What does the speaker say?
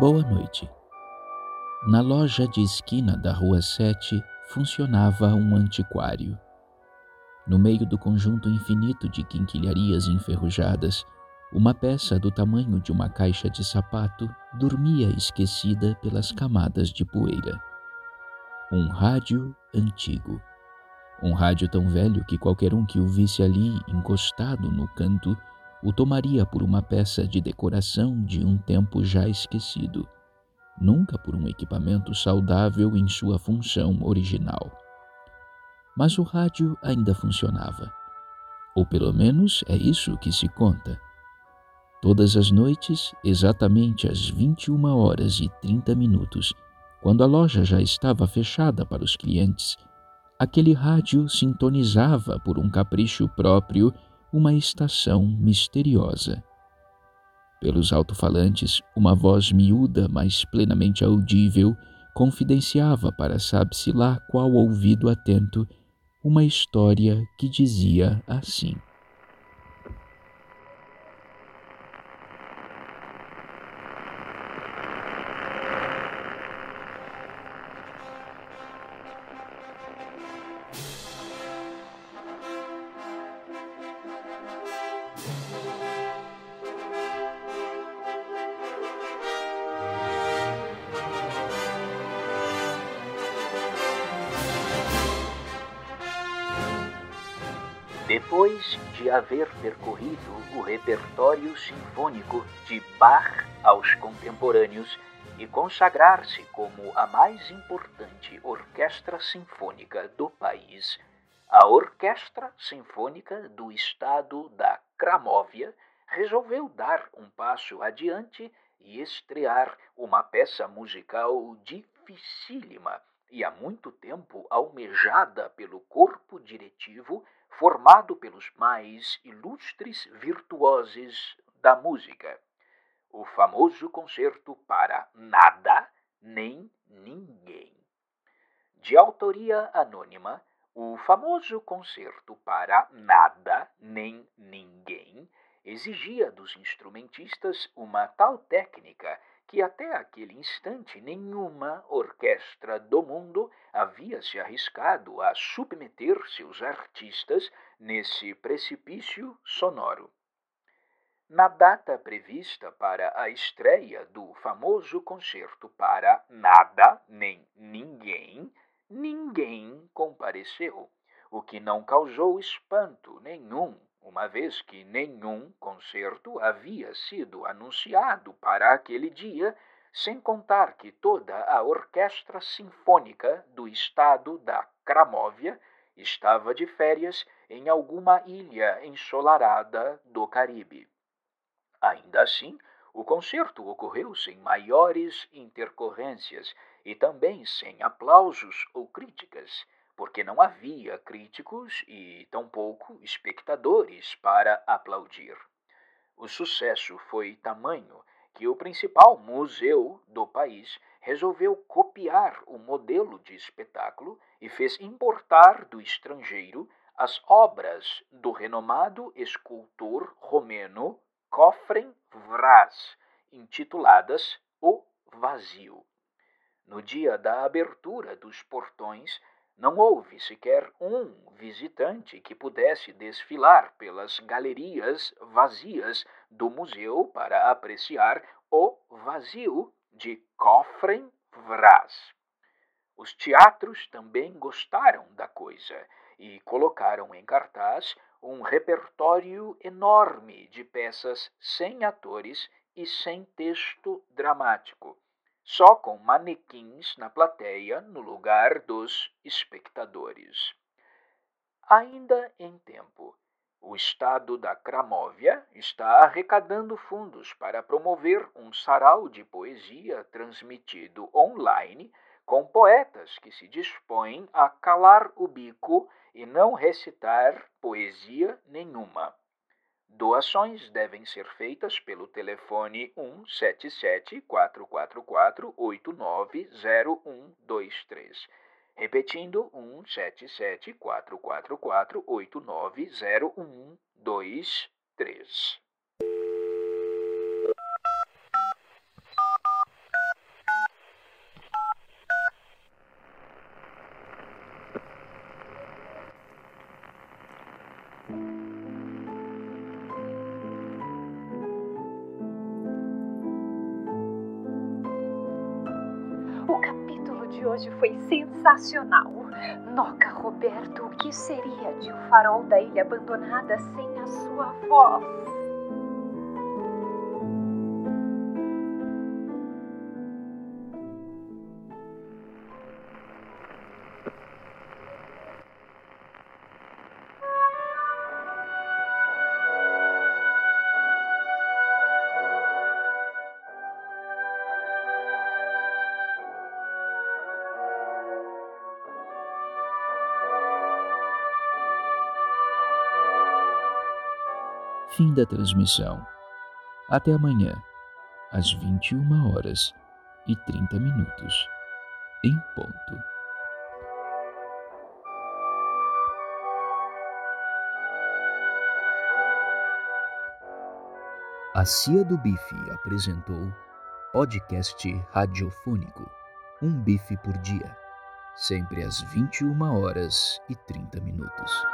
Boa noite. Na loja de esquina da Rua 7 funcionava um antiquário. No meio do conjunto infinito de quinquilharias enferrujadas, uma peça do tamanho de uma caixa de sapato dormia esquecida pelas camadas de poeira. Um rádio antigo. Um rádio tão velho que qualquer um que o visse ali encostado no canto o tomaria por uma peça de decoração de um tempo já esquecido, nunca por um equipamento saudável em sua função original. Mas o rádio ainda funcionava. Ou pelo menos é isso que se conta. Todas as noites, exatamente às 21 horas e 30 minutos, quando a loja já estava fechada para os clientes, aquele rádio sintonizava por um capricho próprio uma estação misteriosa. Pelos alto-falantes, uma voz miúda, mas plenamente audível, confidenciava para sabe-se lá qual ouvido atento uma história que dizia assim. Depois de haver percorrido o repertório sinfônico de Bach aos contemporâneos e consagrar-se como a mais importante orquestra sinfônica do país, a Orquestra Sinfônica do Estado da Cramóvia resolveu dar um passo adiante e estrear uma peça musical dificílima e há muito tempo almejada pelo corpo diretivo formado pelos mais ilustres virtuosos da música, o famoso concerto para nada nem ninguém. De autoria anônima, o famoso concerto para nada nem ninguém exigia dos instrumentistas uma tal técnica que até aquele instante nenhuma orquestra do mundo havia se arriscado a submeter seus artistas nesse precipício sonoro. Na data prevista para a estreia do famoso concerto para Nada nem Ninguém, ninguém compareceu, o que não causou espanto nenhum uma vez que nenhum concerto havia sido anunciado para aquele dia, sem contar que toda a orquestra sinfônica do estado da Cramóvia estava de férias em alguma ilha ensolarada do Caribe. Ainda assim, o concerto ocorreu sem maiores intercorrências e também sem aplausos ou críticas porque não havia críticos e tampouco espectadores para aplaudir. O sucesso foi tamanho que o principal museu do país resolveu copiar o modelo de espetáculo e fez importar do estrangeiro as obras do renomado escultor romeno Cofrem Vraz, intituladas O Vazio. No dia da abertura dos portões, não houve sequer um visitante que pudesse desfilar pelas galerias vazias do museu para apreciar o vazio de Cofrem Vraz. Os teatros também gostaram da coisa e colocaram em cartaz um repertório enorme de peças sem atores e sem texto dramático só com manequins na plateia no lugar dos espectadores. Ainda em tempo, o Estado da Cramóvia está arrecadando fundos para promover um sarau de poesia transmitido online com poetas que se dispõem a calar o bico e não recitar poesia nenhuma. Doações devem ser feitas pelo telefone 177 444 890123. Repetindo, 177 444 890123. Hoje foi sensacional. Noca Roberto, o que seria de o farol da ilha abandonada sem a sua voz? Fim da transmissão. Até amanhã, às 21 horas e 30 minutos, em ponto. A Cia do Bife apresentou podcast radiofônico Um Bife por Dia, sempre às 21 horas e 30 minutos.